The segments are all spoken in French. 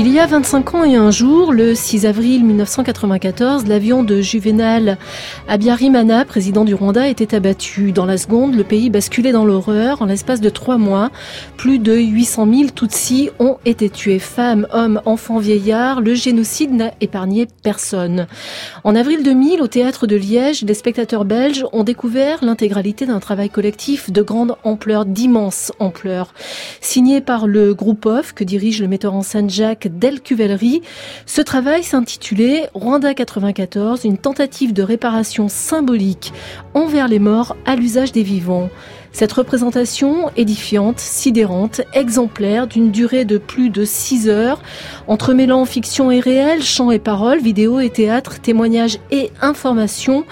Il y a 25 ans et un jour, le 6 avril 1994, l'avion de Juvenal Abiyarimana, président du Rwanda, était abattu. Dans la seconde, le pays basculait dans l'horreur. En l'espace de trois mois, plus de 800 000 Tutsis ont été tués. Femmes, hommes, enfants, vieillards. Le génocide n'a épargné personne. En avril 2000, au théâtre de Liège, les spectateurs belges ont découvert l'intégralité d'un travail collectif de grande ampleur, d'immense ampleur. Signé par le groupe OFF que dirige le metteur en scène Jacques Del Ce travail s'intitulait Rwanda 94, une tentative de réparation symbolique envers les morts à l'usage des vivants. Cette représentation édifiante, sidérante, exemplaire, d'une durée de plus de 6 heures, entremêlant fiction et réel, chant et parole, vidéo et théâtre, témoignages et informations,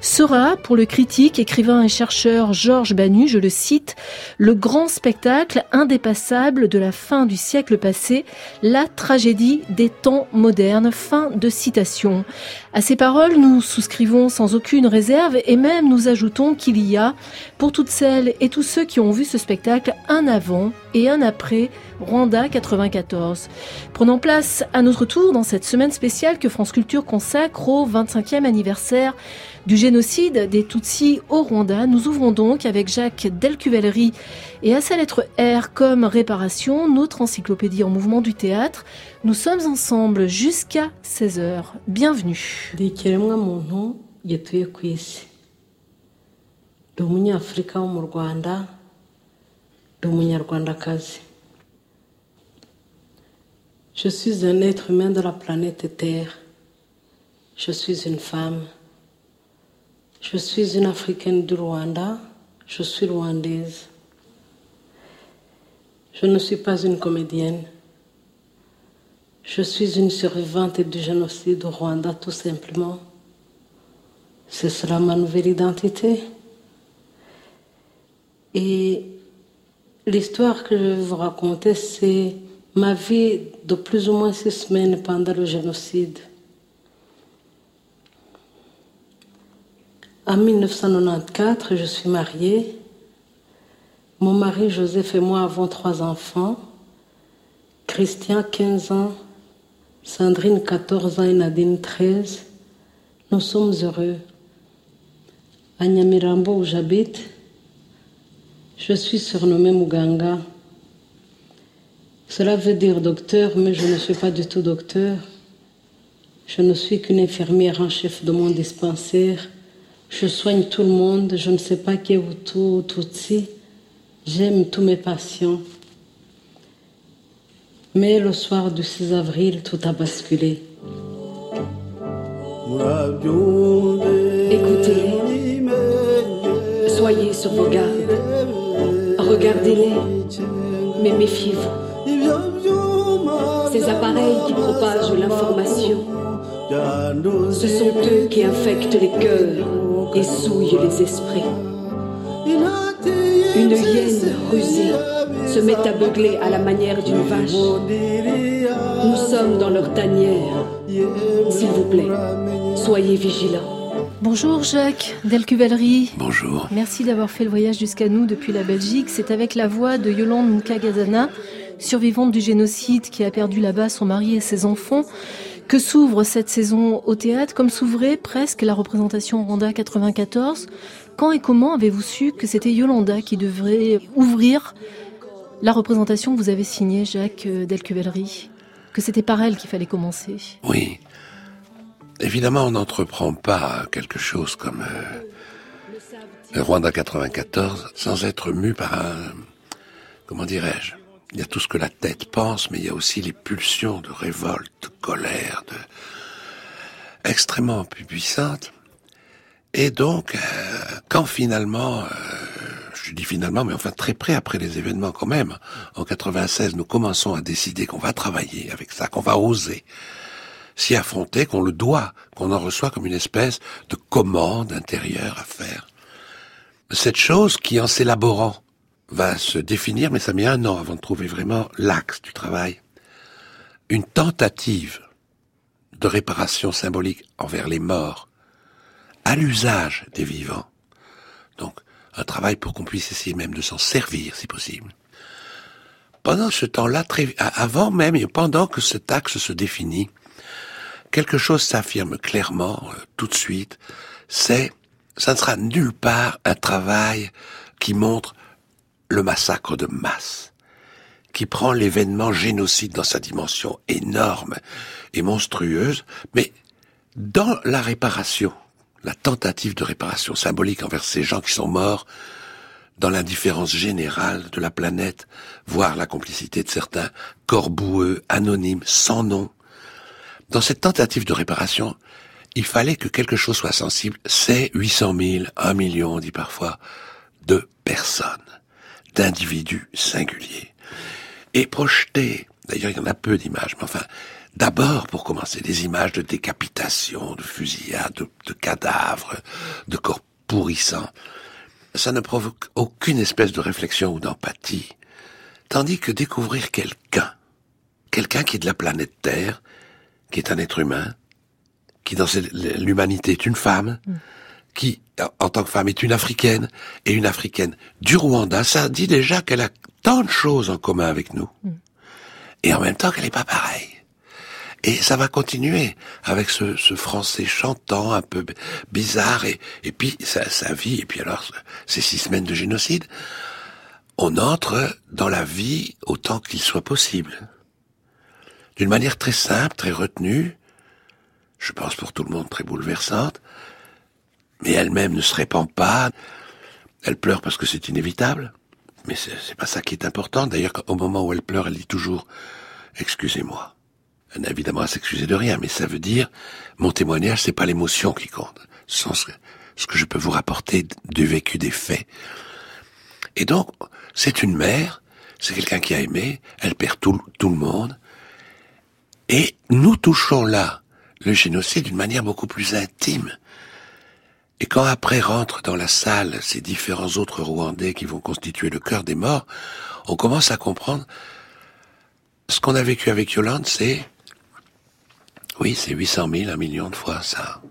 sera, pour le critique, écrivain et chercheur Georges Banu, je le cite, le grand spectacle indépassable de la fin du siècle passé, la tragédie des temps modernes. Fin de citation. À ces paroles, nous souscrivons sans aucune réserve et même nous ajoutons qu'il y a, pour toutes celles et tous ceux qui ont vu ce spectacle, un avant et un après Rwanda 94. Prenant place à notre tour dans cette semaine spéciale que France Culture consacre au 25e anniversaire du génocide des Tutsis au Rwanda, nous ouvrons donc avec Jacques Delcuvellery et à sa lettre R comme réparation, notre encyclopédie en mouvement du théâtre. Nous sommes ensemble jusqu'à 16h. Bienvenue. Je suis un être humain de la planète Terre. Je suis une femme. Je suis une Africaine du Rwanda. Je suis rwandaise. Je ne suis pas une comédienne. Je suis une survivante du génocide au Rwanda, tout simplement. C'est cela ma nouvelle identité. Et l'histoire que je vais vous raconter, c'est ma vie de plus ou moins six semaines pendant le génocide. En 1994, je suis mariée. Mon mari Joseph et moi avons trois enfants. Christian, 15 ans, Sandrine, 14 ans et Nadine, 13. Nous sommes heureux. À Nyamirambo, où j'habite, je suis surnommée Muganga. Cela veut dire docteur, mais je ne suis pas du tout docteur. Je ne suis qu'une infirmière en chef de mon dispensaire. Je soigne tout le monde. Je ne sais pas qui est ou Tutsi. J'aime tous mes patients. Mais le soir du 6 avril, tout a basculé. Écoutez-les. Soyez sur vos gardes. Regardez-les. Mais méfiez-vous. Ces appareils qui propagent l'information, ce sont eux qui infectent les cœurs et souillent les esprits. Une hyène rusée se met à beugler à la manière d'une vache. Nous sommes dans leur tanière. S'il vous plaît, soyez vigilants. Bonjour Jacques Delcuvellery. Bonjour. Merci d'avoir fait le voyage jusqu'à nous depuis la Belgique. C'est avec la voix de Yolande Nkagazana survivante du génocide qui a perdu là-bas son mari et ses enfants, que s'ouvre cette saison au théâtre, comme s'ouvrait presque la représentation Rwanda 94. Quand et comment avez-vous su que c'était Yolanda qui devrait ouvrir la représentation que vous avez signée, Jacques Delcuvellery Que c'était par elle qu'il fallait commencer? Oui. Évidemment, on n'entreprend pas quelque chose comme euh, Rwanda 94 sans être mu par un, comment dirais-je, il y a tout ce que la tête pense, mais il y a aussi les pulsions de révolte, de colère, de extrêmement puissantes. Et donc, euh, quand finalement, euh, je dis finalement, mais enfin très près après les événements quand même, en 96, nous commençons à décider qu'on va travailler avec ça, qu'on va oser, s'y affronter qu'on le doit, qu'on en reçoit comme une espèce de commande intérieure à faire. Cette chose qui, en s'élaborant, va se définir, mais ça met un an avant de trouver vraiment l'axe du travail. Une tentative de réparation symbolique envers les morts, à l'usage des vivants. Donc, un travail pour qu'on puisse essayer même de s'en servir, si possible. Pendant ce temps-là, avant même et pendant que cet axe se définit, quelque chose s'affirme clairement, euh, tout de suite, c'est, ça ne sera nulle part un travail qui montre le massacre de masse, qui prend l'événement génocide dans sa dimension énorme et monstrueuse, mais dans la réparation, la tentative de réparation symbolique envers ces gens qui sont morts, dans l'indifférence générale de la planète, voire la complicité de certains corps boueux, anonymes, sans nom. Dans cette tentative de réparation, il fallait que quelque chose soit sensible. C'est 800 000, 1 million, on dit parfois, de personnes, d'individus singuliers. Et projeter, d'ailleurs il y en a peu d'images, mais enfin, D'abord, pour commencer, des images de décapitation, de fusillade, de, cadavres, de corps pourrissants. Ça ne provoque aucune espèce de réflexion ou d'empathie. Tandis que découvrir quelqu'un, quelqu'un qui est de la planète Terre, qui est un être humain, qui dans l'humanité est une femme, mm. qui en tant que femme est une africaine, et une africaine du Rwanda, ça dit déjà qu'elle a tant de choses en commun avec nous. Mm. Et en même temps qu'elle n'est pas pareille. Et ça va continuer avec ce, ce français chantant un peu bizarre et, et puis sa, sa vie et puis alors ces six semaines de génocide. On entre dans la vie autant qu'il soit possible. D'une manière très simple, très retenue, je pense pour tout le monde très bouleversante, mais elle-même ne se répand pas. Elle pleure parce que c'est inévitable, mais c'est pas ça qui est important. D'ailleurs, au moment où elle pleure, elle dit toujours Excusez-moi. Elle n'a évidemment à s'excuser de rien, mais ça veut dire, mon témoignage, c'est pas l'émotion qui compte, c'est ce que je peux vous rapporter du vécu des faits. Et donc, c'est une mère, c'est quelqu'un qui a aimé, elle perd tout le monde, et nous touchons là le génocide d'une manière beaucoup plus intime. Et quand après rentrent dans la salle ces différents autres Rwandais qui vont constituer le cœur des morts, on commence à comprendre ce qu'on a vécu avec Yolande, c'est oui, c'est 800 000, un million de fois ça.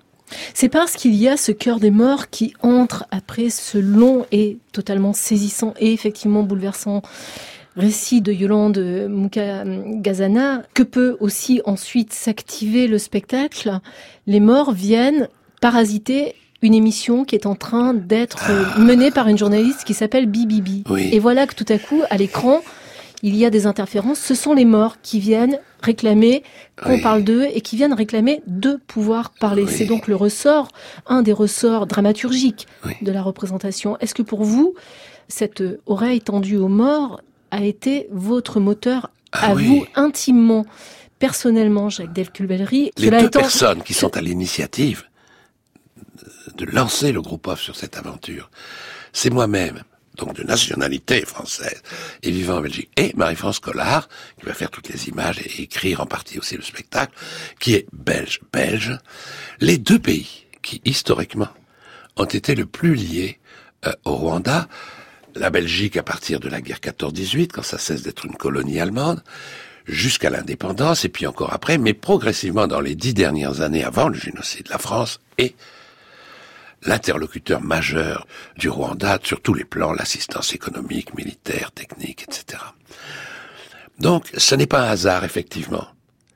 C'est parce qu'il y a ce cœur des morts qui entre après ce long et totalement saisissant et effectivement bouleversant récit de Yolande Mukagazana que peut aussi ensuite s'activer le spectacle. Les morts viennent parasiter une émission qui est en train d'être ah. menée par une journaliste qui s'appelle Bibibi. Et voilà que tout à coup, à l'écran, il y a des interférences. Ce sont les morts qui viennent réclamer qu'on parle d'eux et qui viennent réclamer de pouvoir parler. C'est donc le ressort, un des ressorts dramaturgiques de la représentation. Est-ce que pour vous, cette oreille tendue aux morts a été votre moteur ah à vous intimement, personnellement, Jacques Delculbellery Les deux personnes qui sont à l'initiative de lancer le groupe OFF sur cette aventure, c'est moi-même donc de nationalité française, et vivant en Belgique, et Marie-France Collard, qui va faire toutes les images et écrire en partie aussi le spectacle, qui est belge, belge, les deux pays qui, historiquement, ont été le plus liés euh, au Rwanda, la Belgique à partir de la guerre 14-18, quand ça cesse d'être une colonie allemande, jusqu'à l'indépendance, et puis encore après, mais progressivement dans les dix dernières années avant le génocide, la France et l'interlocuteur majeur du Rwanda sur tous les plans, l'assistance économique, militaire, technique, etc. Donc, ce n'est pas un hasard, effectivement.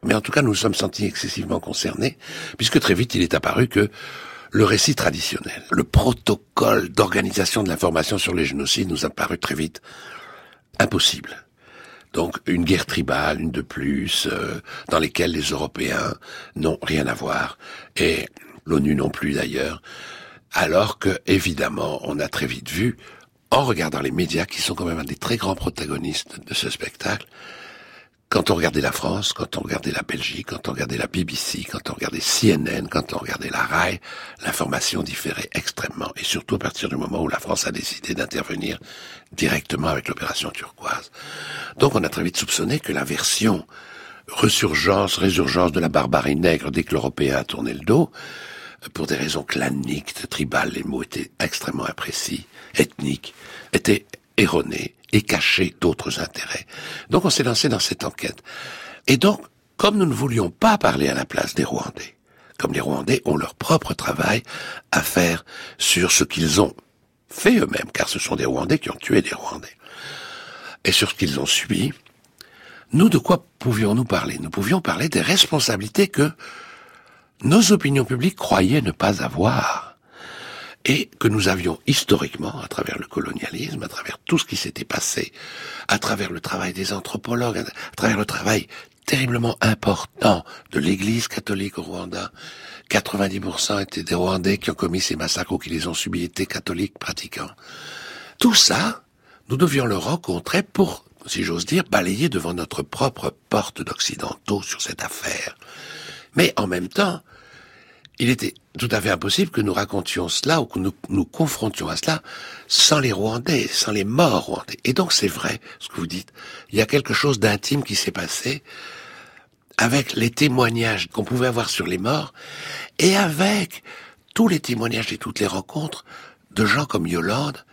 Mais en tout cas, nous nous sommes sentis excessivement concernés, puisque très vite il est apparu que le récit traditionnel, le protocole d'organisation de l'information sur les génocides nous a paru très vite impossible. Donc une guerre tribale, une de plus, euh, dans lesquelles les Européens n'ont rien à voir, et l'ONU non plus d'ailleurs, alors que, évidemment, on a très vite vu, en regardant les médias, qui sont quand même un des très grands protagonistes de ce spectacle, quand on regardait la France, quand on regardait la Belgique, quand on regardait la BBC, quand on regardait CNN, quand on regardait la RAI, l'information différait extrêmement. Et surtout à partir du moment où la France a décidé d'intervenir directement avec l'opération turquoise. Donc on a très vite soupçonné que la version resurgence, résurgence de la barbarie nègre dès que l'Européen a tourné le dos, pour des raisons claniques, tribales, les mots étaient extrêmement imprécis, ethniques, étaient erronés et cachés d'autres intérêts. Donc on s'est lancé dans cette enquête. Et donc, comme nous ne voulions pas parler à la place des Rwandais, comme les Rwandais ont leur propre travail à faire sur ce qu'ils ont fait eux-mêmes, car ce sont des Rwandais qui ont tué des Rwandais, et sur ce qu'ils ont subi, nous, de quoi pouvions-nous parler? Nous pouvions parler des responsabilités que nos opinions publiques croyaient ne pas avoir et que nous avions historiquement, à travers le colonialisme, à travers tout ce qui s'était passé, à travers le travail des anthropologues, à travers le travail terriblement important de l'Église catholique au Rwanda. 90% étaient des Rwandais qui ont commis ces massacres ou qui les ont subis étaient catholiques pratiquants. Tout ça, nous devions le rencontrer pour, si j'ose dire, balayer devant notre propre porte d'occidentaux sur cette affaire. Mais en même temps, il était tout à fait impossible que nous racontions cela ou que nous nous confrontions à cela sans les Rwandais, sans les morts rwandais. Et donc c'est vrai ce que vous dites. Il y a quelque chose d'intime qui s'est passé avec les témoignages qu'on pouvait avoir sur les morts et avec tous les témoignages et toutes les rencontres de gens comme Yolande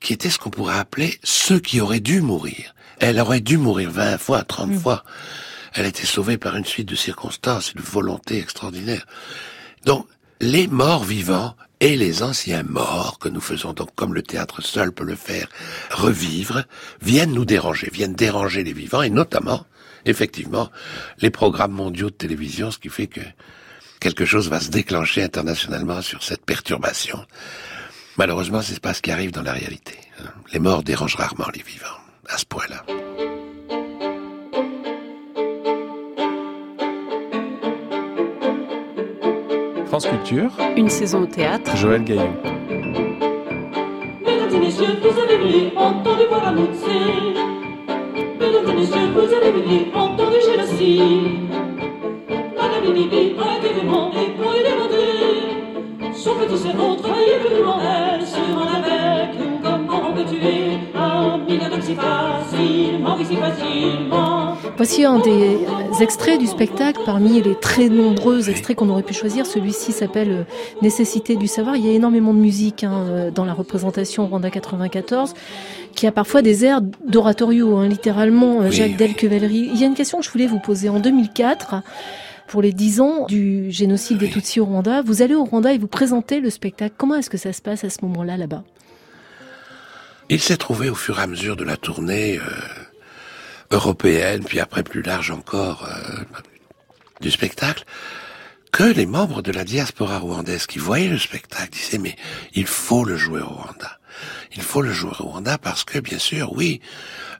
qui étaient ce qu'on pourrait appeler ceux qui auraient dû mourir. Elle aurait dû mourir 20 fois, 30 mm. fois. Elle a été sauvée par une suite de circonstances et de volonté extraordinaire. Donc, les morts vivants et les anciens morts, que nous faisons donc comme le théâtre seul peut le faire, revivre, viennent nous déranger, viennent déranger les vivants, et notamment, effectivement, les programmes mondiaux de télévision, ce qui fait que quelque chose va se déclencher internationalement sur cette perturbation. Malheureusement, c'est pas ce qui arrive dans la réalité. Les morts dérangent rarement les vivants, à ce point-là. France Culture. Une saison au théâtre. Joël Gaillon. Mesdames et messieurs, vous avez entendu voir Mesdames et messieurs, vous avez entendu génocide. Madame Bibi a été et pour les demander. Son petit cerveau trahit plus loin elle, sur un avec, comment on peut tuer Voici un des extraits du spectacle parmi les très nombreux extraits qu'on aurait pu choisir. Celui-ci s'appelle euh, Nécessité du savoir. Il y a énormément de musique hein, euh, dans la représentation Rwanda 94 qui a parfois des airs d'oratorio, hein, littéralement, euh, Jacques Del Il y a une question que je voulais vous poser. En 2004, pour les 10 ans du génocide des Tutsis au Rwanda, vous allez au Rwanda et vous présentez le spectacle. Comment est-ce que ça se passe à ce moment-là, là-bas? Il s'est trouvé au fur et à mesure de la tournée européenne, puis après plus large encore euh, du spectacle, que les membres de la diaspora rwandaise qui voyaient le spectacle disaient mais il faut le jouer au Rwanda. Il faut le jouer au Rwanda parce que, bien sûr, oui,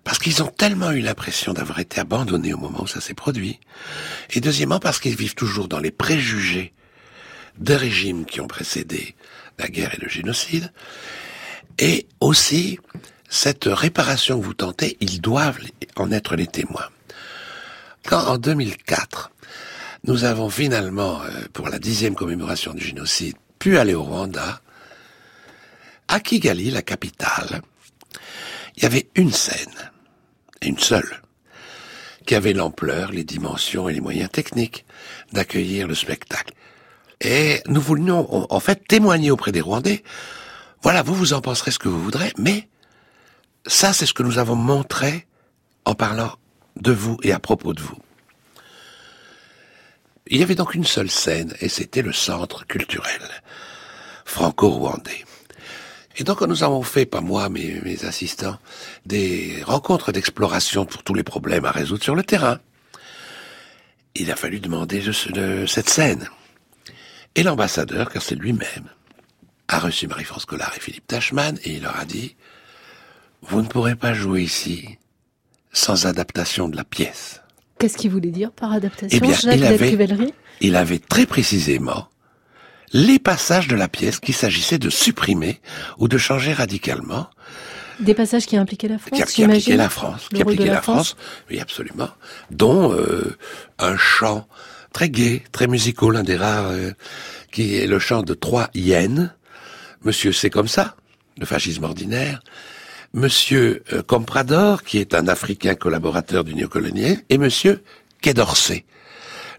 parce qu'ils ont tellement eu l'impression d'avoir été abandonnés au moment où ça s'est produit. Et deuxièmement, parce qu'ils vivent toujours dans les préjugés des régimes qui ont précédé la guerre et le génocide. Et aussi, cette réparation que vous tentez, ils doivent en être les témoins. Quand en 2004, nous avons finalement, euh, pour la dixième commémoration du génocide, pu aller au Rwanda, à Kigali, la capitale, il y avait une scène, une seule, qui avait l'ampleur, les dimensions et les moyens techniques d'accueillir le spectacle. Et nous voulions en fait témoigner auprès des Rwandais, voilà, vous vous en penserez ce que vous voudrez, mais ça, c'est ce que nous avons montré en parlant de vous et à propos de vous. Il y avait donc une seule scène, et c'était le centre culturel franco-rwandais. Et donc nous avons fait, pas moi, mais mes assistants, des rencontres d'exploration pour tous les problèmes à résoudre sur le terrain. Il a fallu demander de, cette scène. Et l'ambassadeur, car c'est lui-même, a reçu Marie-France Collard et Philippe Tachman, et il leur a dit, vous ne pourrez pas jouer ici sans adaptation de la pièce. Qu'est-ce qu'il voulait dire par adaptation Eh bien, il avait, il avait très précisément les passages de la pièce qu'il s'agissait de supprimer ou de changer radicalement. Des passages qui impliquaient la France, qui, impliquaient la France, qui impliquaient la, France, oui absolument, dont euh, un chant très gai, très musical, l'un des rares, euh, qui est le chant de trois hyènes. Monsieur, c'est comme ça, le fascisme ordinaire. Monsieur euh, Comprador, qui est un Africain collaborateur du néocolonial, et Monsieur Quai d'Orsay.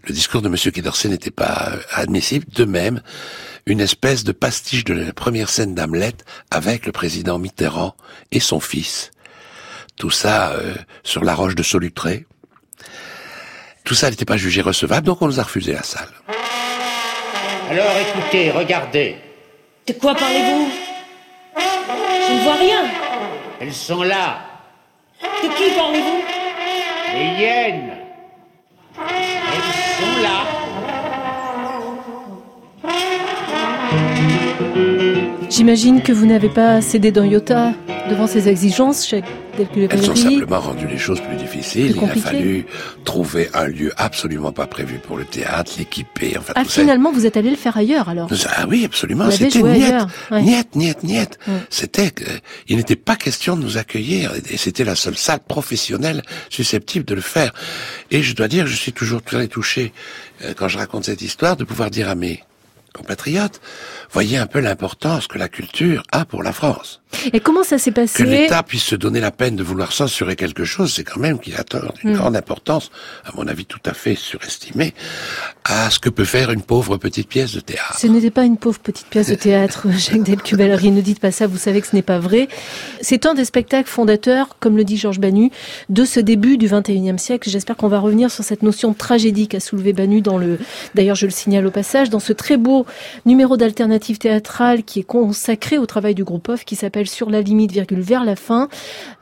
Le discours de Monsieur Quai n'était pas euh, admissible. De même, une espèce de pastiche de la première scène d'Hamlet avec le président Mitterrand et son fils. Tout ça euh, sur la roche de Solutré. Tout ça n'était pas jugé recevable, donc on nous a refusé la salle. Alors écoutez, regardez. De quoi parlez-vous? Je ne vois rien. Elles sont là. De qui parlez-vous? Les hyènes. Elles sont là. J'imagine que vous n'avez pas cédé d'un iota devant ces exigences, Jacques Elles ont simplement rendu les choses plus difficiles. Plus Il a fallu trouver un lieu absolument pas prévu pour le théâtre, l'équiper, enfin Ah, ça. finalement, vous êtes allé le faire ailleurs, alors Ah oui, absolument. C'était joué niet, ailleurs, ouais. niet, niet, niet. Ouais. C'était, il n'était pas question de nous accueillir, et c'était la seule salle professionnelle susceptible de le faire. Et je dois dire, je suis toujours très touché euh, quand je raconte cette histoire de pouvoir dire à mes compatriotes, voyez un peu l'importance que la culture a pour la France. Et comment ça s'est Que passé l'État puisse se donner la peine de vouloir censurer quelque chose, c'est quand même qu'il accorde une Mm. grande importance, à mon avis tout à fait surestimée, à ce que peut faire une pauvre petite pièce de théâtre. Ce n'était pas une pauvre petite pièce de théâtre, Jacques Delcubellerie. Ne dites pas ça, vous savez que ce n'est pas vrai. C'est un des spectacles fondateurs, comme le dit Georges Banu, de ce début du XXIe siècle. J'espère qu'on va revenir sur cette notion de tragédie qu'a soulevé Banu dans le, d'ailleurs je le signale au passage, dans ce très beau numéro d'alternative théâtrale qui est consacré au travail du groupe OFF, qui s'appelle Sur la limite, virgule, vers la fin,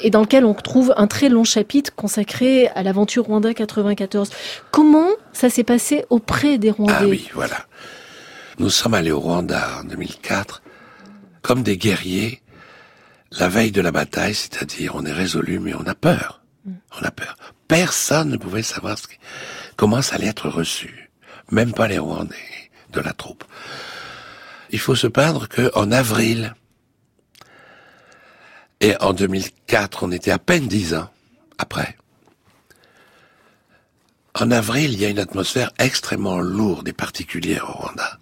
et dans lequel on trouve un très long chapitre consacré à l'aventure Rwanda 94. Comment ça s'est passé auprès des Rwandais? Ah oui, voilà. Nous sommes allés au Rwanda en 2004 comme des guerriers la veille de la bataille, c'est-à-dire on est résolu mais on a peur. On a peur. Personne ne pouvait savoir ce qui- comment ça allait être reçu. Même pas les Rwandais de la troupe. Il faut se peindre que en avril et en 2004, on était à peine dix ans après. En avril, il y a une atmosphère extrêmement lourde et particulière au Rwanda.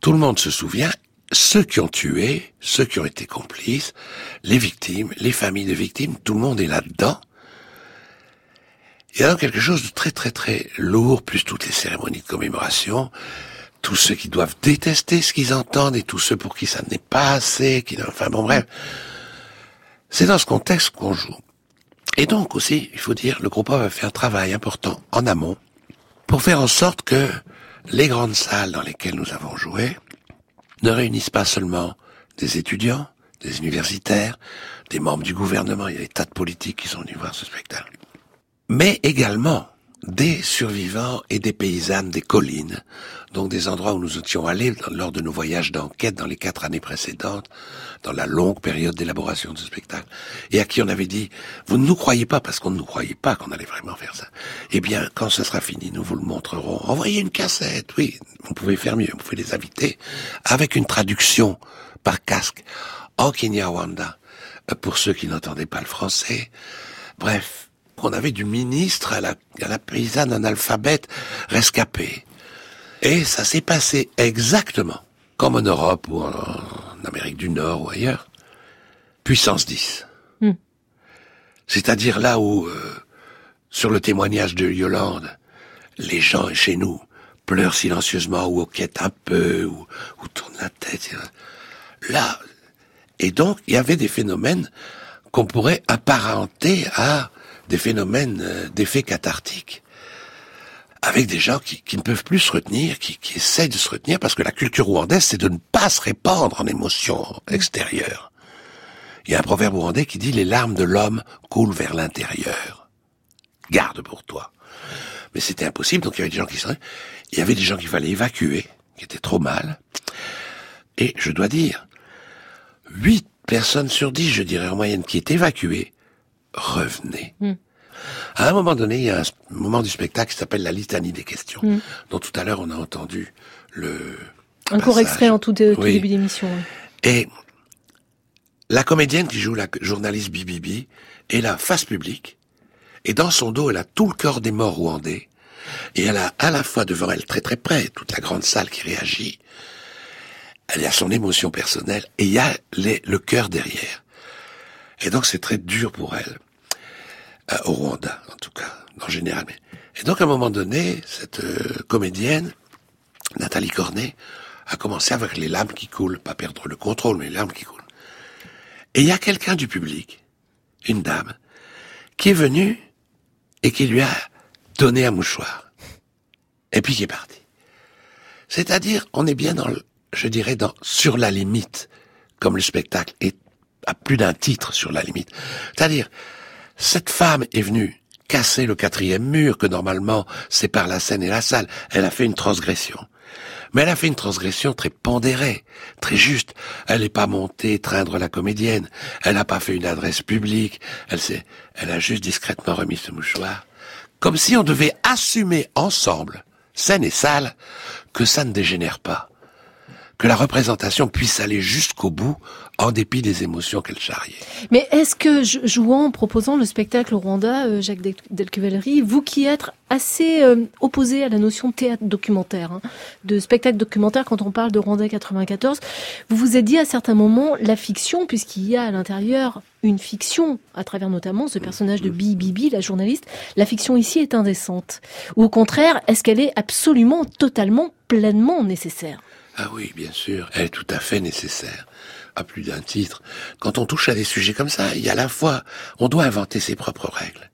Tout le monde se souvient, ceux qui ont tué, ceux qui ont été complices, les victimes, les familles de victimes, tout le monde est là-dedans. Il y a donc quelque chose de très très très lourd, plus toutes les cérémonies de commémoration, tous ceux qui doivent détester ce qu'ils entendent et tous ceux pour qui ça n'est pas assez, qui, enfin bon bref. C'est dans ce contexte qu'on joue. Et donc aussi, il faut dire, le groupe A va faire un travail important en amont pour faire en sorte que les grandes salles dans lesquelles nous avons joué ne réunissent pas seulement des étudiants, des universitaires, des membres du gouvernement, il y a des tas de politiques qui sont venus voir ce spectacle, mais également des survivants et des paysannes des collines, donc des endroits où nous étions allés lors de nos voyages d'enquête dans les quatre années précédentes, dans la longue période d'élaboration de ce spectacle, et à qui on avait dit, vous ne nous croyez pas parce qu'on ne nous croyait pas qu'on allait vraiment faire ça. Eh bien, quand ce sera fini, nous vous le montrerons. Envoyez une cassette, oui, vous pouvez faire mieux, vous pouvez les inviter, avec une traduction par casque en Kinyarwanda, pour ceux qui n'entendaient pas le français. Bref, on avait du ministre à la, à la paysanne analphabète rescapée. Et ça s'est passé exactement comme en Europe ou en, en Amérique du Nord ou ailleurs. Puissance 10. Hmm. C'est-à-dire là où, euh, sur le témoignage de Yolande, les gens chez nous pleurent silencieusement ou hoquettent un peu ou, ou tournent la tête. Là, et donc il y avait des phénomènes qu'on pourrait apparenter à des phénomènes euh, d'effet cathartique avec des gens qui, qui ne peuvent plus se retenir, qui, qui essaient de se retenir, parce que la culture rwandaise, c'est de ne pas se répandre en émotions extérieures. Il y a un proverbe rwandais qui dit « Les larmes de l'homme coulent vers l'intérieur. Garde pour toi. » Mais c'était impossible, donc il y avait des gens qui seraient... Il y avait des gens qu'il fallait évacuer, qui étaient trop mal. Et je dois dire, huit personnes sur dix, je dirais en moyenne, qui étaient évacuées, revenaient. Mm. À un moment donné, il y a un moment du spectacle qui s'appelle la litanie des questions, Mm. dont tout à l'heure on a entendu le Un court extrait en tout, dé- tout Oui. début d'émission. ouais. Et la comédienne qui joue la journaliste Bibibi est là face publique, et dans son dos, elle a tout le corps des morts rwandais, et elle a à la fois devant elle, très très près, toute la grande salle qui réagit, elle a son émotion personnelle, et il y a les- le cœur derrière. Et donc c'est très dur pour elle. euh, au Rwanda, en tout cas, en général. Et donc, à un moment donné, cette euh, comédienne, Nathalie Cornet, a commencé avec les larmes qui coulent, pas perdre le contrôle, mais les larmes qui coulent. Et il y a quelqu'un du public, une dame, qui est venue et qui lui a donné un mouchoir. Et puis qui est parti. C'est-à-dire, on est bien dans, le, je dirais, dans sur la limite, comme le spectacle est à plus d'un titre sur la limite. C'est-à-dire, cette femme est venue casser le quatrième mur que normalement sépare la scène et la salle. Elle a fait une transgression. Mais elle a fait une transgression très pondérée, très juste. Elle n'est pas montée traindre la comédienne. Elle n'a pas fait une adresse publique. Elle s'est, elle a juste discrètement remis ce mouchoir. Comme si on devait assumer ensemble, scène et salle, que ça ne dégénère pas. Que la représentation puisse aller jusqu'au bout en dépit des émotions qu'elle charriait. Mais est-ce que, jouant, en proposant le spectacle au Rwanda, euh, Jacques Delcuvellery, vous qui êtes assez euh, opposé à la notion de théâtre documentaire, hein, de spectacle documentaire quand on parle de Rwanda 94, vous vous êtes dit à certains moments la fiction, puisqu'il y a à l'intérieur une fiction, à travers notamment ce personnage de Bibi, Bibi, la journaliste, la fiction ici est indécente. Ou au contraire, est-ce qu'elle est absolument, totalement, pleinement nécessaire? Ah oui, bien sûr, elle est tout à fait nécessaire à plus d'un titre. Quand on touche à des sujets comme ça, il y a la fois, on doit inventer ses propres règles.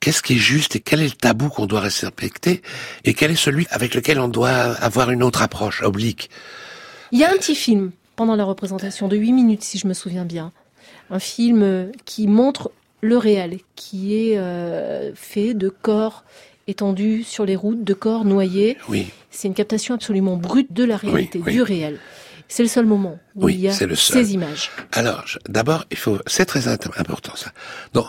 Qu'est-ce qui est juste et quel est le tabou qu'on doit respecter et quel est celui avec lequel on doit avoir une autre approche oblique? Il y a un petit film pendant la représentation de 8 minutes, si je me souviens bien. Un film euh, qui montre le réel, qui est euh, fait de corps étendus sur les routes, de corps noyés. Oui. C'est une captation absolument brute de la réalité, du réel. C'est le seul moment où il y a ces images. Alors, d'abord, il faut, c'est très important ça. Donc,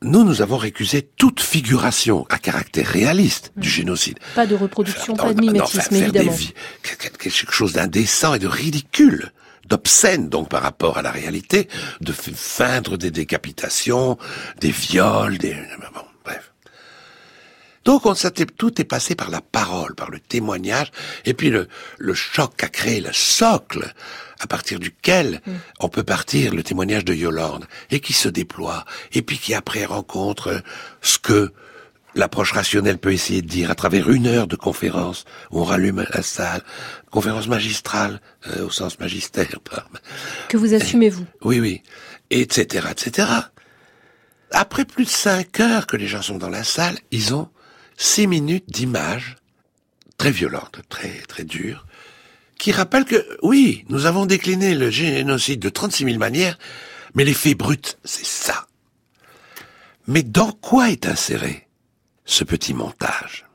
nous, nous avons récusé toute figuration à caractère réaliste du mm. génocide. Pas de reproduction, pas de mimétisme, évidemment. quelque chose d'indécent et de ridicule d'obscène donc par rapport à la réalité, de feindre des décapitations, des viols, des bon. Donc on tout est passé par la parole, par le témoignage, et puis le, le choc a créé le socle à partir duquel mm. on peut partir le témoignage de Yolande, et qui se déploie, et puis qui après rencontre ce que l'approche rationnelle peut essayer de dire à travers une heure de conférence où on rallume la salle, conférence magistrale euh, au sens magistère. Que vous assumez vous. Oui, oui, etc., etc. Après plus de cinq heures que les gens sont dans la salle, ils ont six minutes d'images très violentes, très très dures, qui rappellent que oui, nous avons décliné le génocide de 36 000 manières, mais les faits bruts, c'est ça. Mais dans quoi est inséré ce petit montage?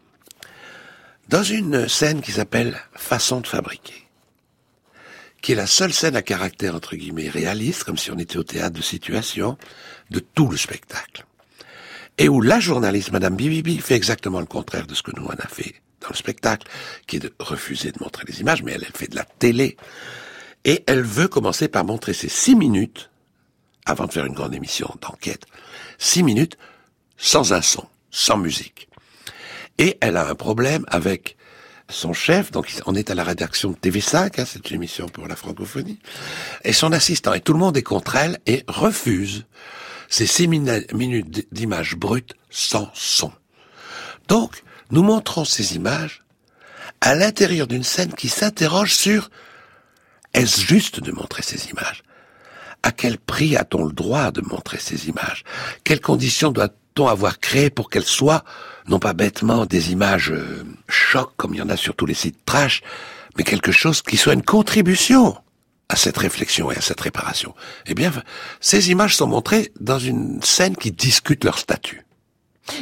Dans une scène qui s'appelle Façon de fabriquer, qui est la seule scène à caractère entre guillemets réaliste, comme si on était au théâtre de situation, de tout le spectacle. Et où la journaliste, Madame Bibibi, fait exactement le contraire de ce que nous on a fait dans le spectacle, qui est de refuser de montrer les images, mais elle, fait de la télé. Et elle veut commencer par montrer ces six minutes, avant de faire une grande émission d'enquête, six minutes sans un son sans musique. Et elle a un problème avec son chef, donc on est à la rédaction de TV5, hein, c'est une émission pour la francophonie, et son assistant, et tout le monde est contre elle et refuse ces six minutes d'images brutes sans son. Donc, nous montrons ces images à l'intérieur d'une scène qui s'interroge sur est-ce juste de montrer ces images? À quel prix a-t-on le droit de montrer ces images? Quelles conditions doit avoir créé pour qu'elles soient, non pas bêtement des images euh, chocs comme il y en a sur tous les sites trash, mais quelque chose qui soit une contribution? À cette réflexion et à cette réparation. Eh bien, ces images sont montrées dans une scène qui discute leur statut.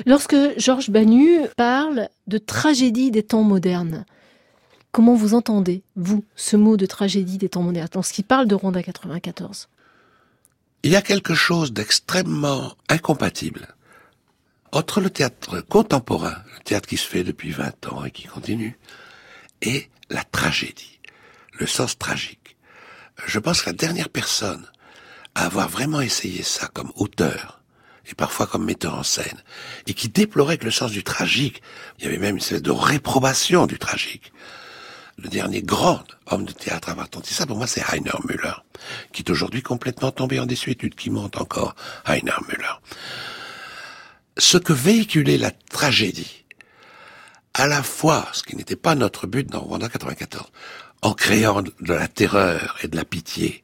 Lorsque Georges Banu parle de tragédie des temps modernes, comment vous entendez, vous, ce mot de tragédie des temps modernes, lorsqu'il parle de Rwanda 94 Il y a quelque chose d'extrêmement incompatible entre le théâtre contemporain, le théâtre qui se fait depuis 20 ans et qui continue, et la tragédie, le sens tragique. Je pense que la dernière personne à avoir vraiment essayé ça comme auteur, et parfois comme metteur en scène, et qui déplorait que le sens du tragique, il y avait même une espèce de réprobation du tragique. Le dernier grand homme de théâtre à avoir tenté ça, pour moi, c'est Heiner Müller, qui est aujourd'hui complètement tombé en désuétude, qui monte encore, Heiner Müller. ce que véhiculait la tragédie, à la fois, ce qui n'était pas notre but dans Rwanda 94, en créant de la terreur et de la pitié,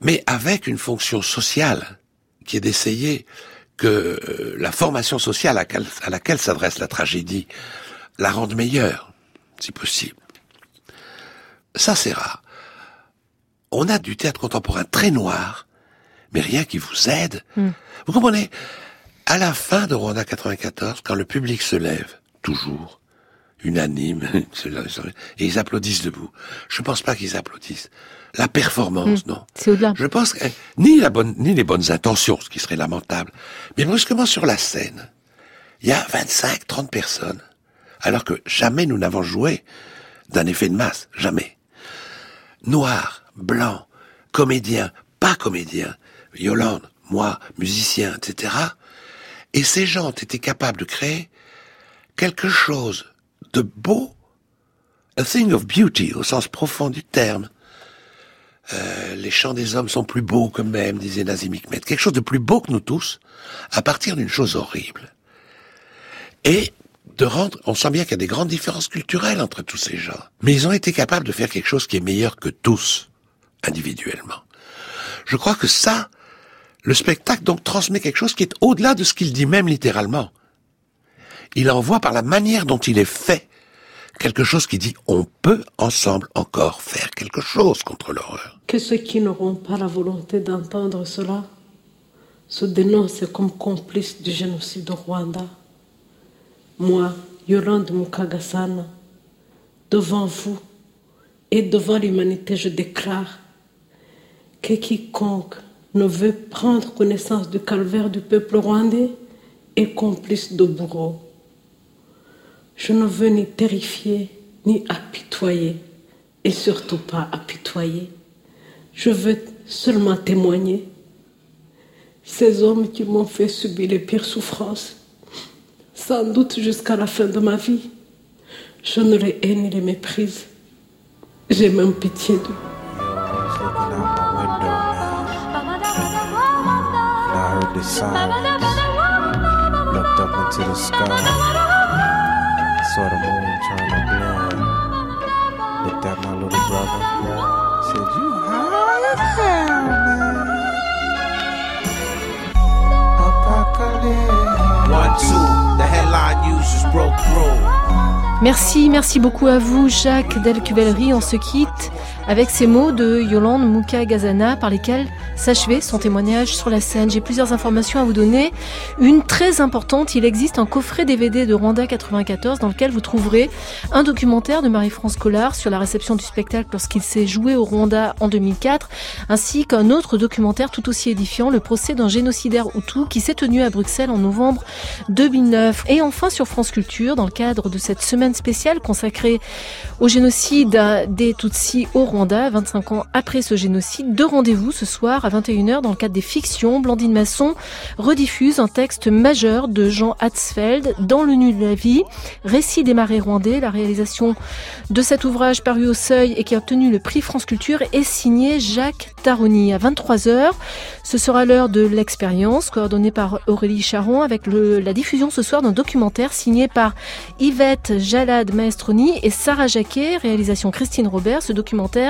mais avec une fonction sociale qui est d'essayer que euh, la formation sociale à laquelle s'adresse la tragédie la rende meilleure, si possible. Ça, c'est rare. On a du théâtre contemporain très noir, mais rien qui vous aide. Hmm. Vous comprenez À la fin de Rwanda 94, quand le public se lève, toujours, unanime, et ils applaudissent debout. Je ne pense pas qu'ils applaudissent. La performance, hmm. non. C'est au-delà. Je pense que ni la bonne, ni les bonnes intentions, ce qui serait lamentable, mais brusquement sur la scène, il y a 25, 30 personnes, alors que jamais nous n'avons joué d'un effet de masse, jamais. Noir, blanc, comédien, pas comédien, Yolande, moi, musicien, etc. Et ces gens ont été capables de créer quelque chose de beau, a thing of beauty au sens profond du terme. Euh, les chants des hommes sont plus beaux qu'eux-mêmes, disait Nazim Hikmet. Quelque chose de plus beau que nous tous, à partir d'une chose horrible. Et de rendre, on sent bien qu'il y a des grandes différences culturelles entre tous ces gens. Mais ils ont été capables de faire quelque chose qui est meilleur que tous, individuellement. Je crois que ça, le spectacle donc transmet quelque chose qui est au-delà de ce qu'il dit même littéralement il envoie par la manière dont il est fait quelque chose qui dit on peut ensemble encore faire quelque chose contre l'horreur. Que ceux qui n'auront pas la volonté d'entendre cela se dénoncent comme complices du génocide au Rwanda. Moi, Yolande Mukagasana, devant vous et devant l'humanité, je déclare que quiconque ne veut prendre connaissance du calvaire du peuple rwandais est complice de bourreau. Je ne veux ni terrifier, ni apitoyer, et surtout pas apitoyer. Je veux seulement témoigner. Ces hommes qui m'ont fait subir les pires souffrances, sans doute jusqu'à la fin de ma vie, je ne les hais ni les méprise. J'ai même pitié d'eux. Merci, merci beaucoup à vous, Jacques Delcuvellery. On se quitte avec ces mots de Yolande Mouka Gazana par lesquels s'achevait son témoignage sur la scène. J'ai plusieurs informations à vous donner. Une très importante, il existe un coffret DVD de Rwanda 94 dans lequel vous trouverez un documentaire de Marie-France Collard sur la réception du spectacle lorsqu'il s'est joué au Rwanda en 2004, ainsi qu'un autre documentaire tout aussi édifiant, le procès d'un génocidaire Hutu qui s'est tenu à Bruxelles en novembre 2009. Et enfin sur France Culture, dans le cadre de cette semaine spéciale consacrée au génocide des Tutsis au Rwanda, 25 ans après ce génocide, deux rendez-vous ce soir à 21h dans le cadre des fictions. Blandine Masson rediffuse un texte majeur de Jean Hatzfeld dans le nu de la vie, récit des marais rwandais. La réalisation de cet ouvrage paru au seuil et qui a obtenu le prix France Culture est signé Jacques Taroni. À 23h, ce sera l'heure de l'expérience coordonnée par Aurélie Charon avec la diffusion ce soir d'un documentaire signé par Yvette Jalad Maestroni et Sarah Jacquet, réalisation Christine Robert. Ce documentaire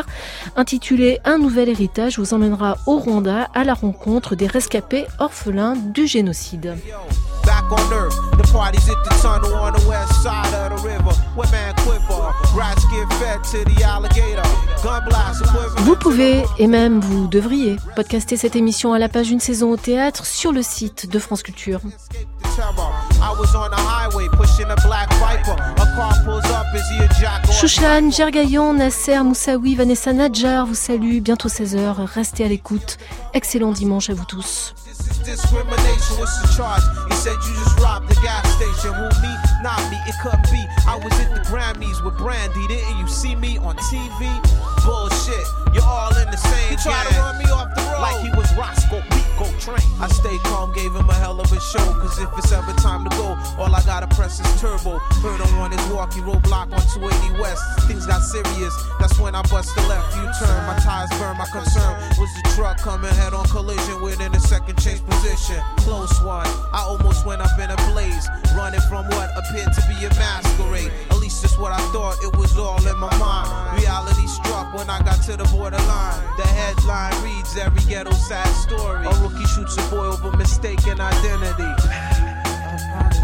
intitulé Un nouvel héritage vous emmènera au Rwanda à la rencontre des rescapés orphelins du génocide. Vous pouvez, et même vous devriez, podcaster cette émission à la page Une saison au théâtre sur le site de France Culture. Chouchan, Gergayan, Nasser, Moussaoui, Vanessa Nadjar vous salue. Bientôt 16h. Restez à l'écoute. Excellent dimanche à vous tous. Discrimination, what's the charge? He said you just robbed the gas station. Who me? Not me, it couldn't be. I was at the Grammys with Brandy, didn't you see me on TV? Bullshit, you're all in the same He tried to run me off the road like he was Roscoe Pico Train. I stay calm, gave him a hell of a show. Cause if it's ever time to go, all I gotta press is turbo. Heard him on his walkie roadblock on 280 West. Things got serious, that's when I bust the left U turn. My tires burn, my concern was the truck coming head on collision within a second chase position. Close one, I almost went up in a blaze. Running from what appeared to be a masquerade. At least that's what I thought, it was all in my mind. Reality struck when I got to the borderline. The headline reads every ghetto sad story. A rookie shoots a boy over mistaken identity.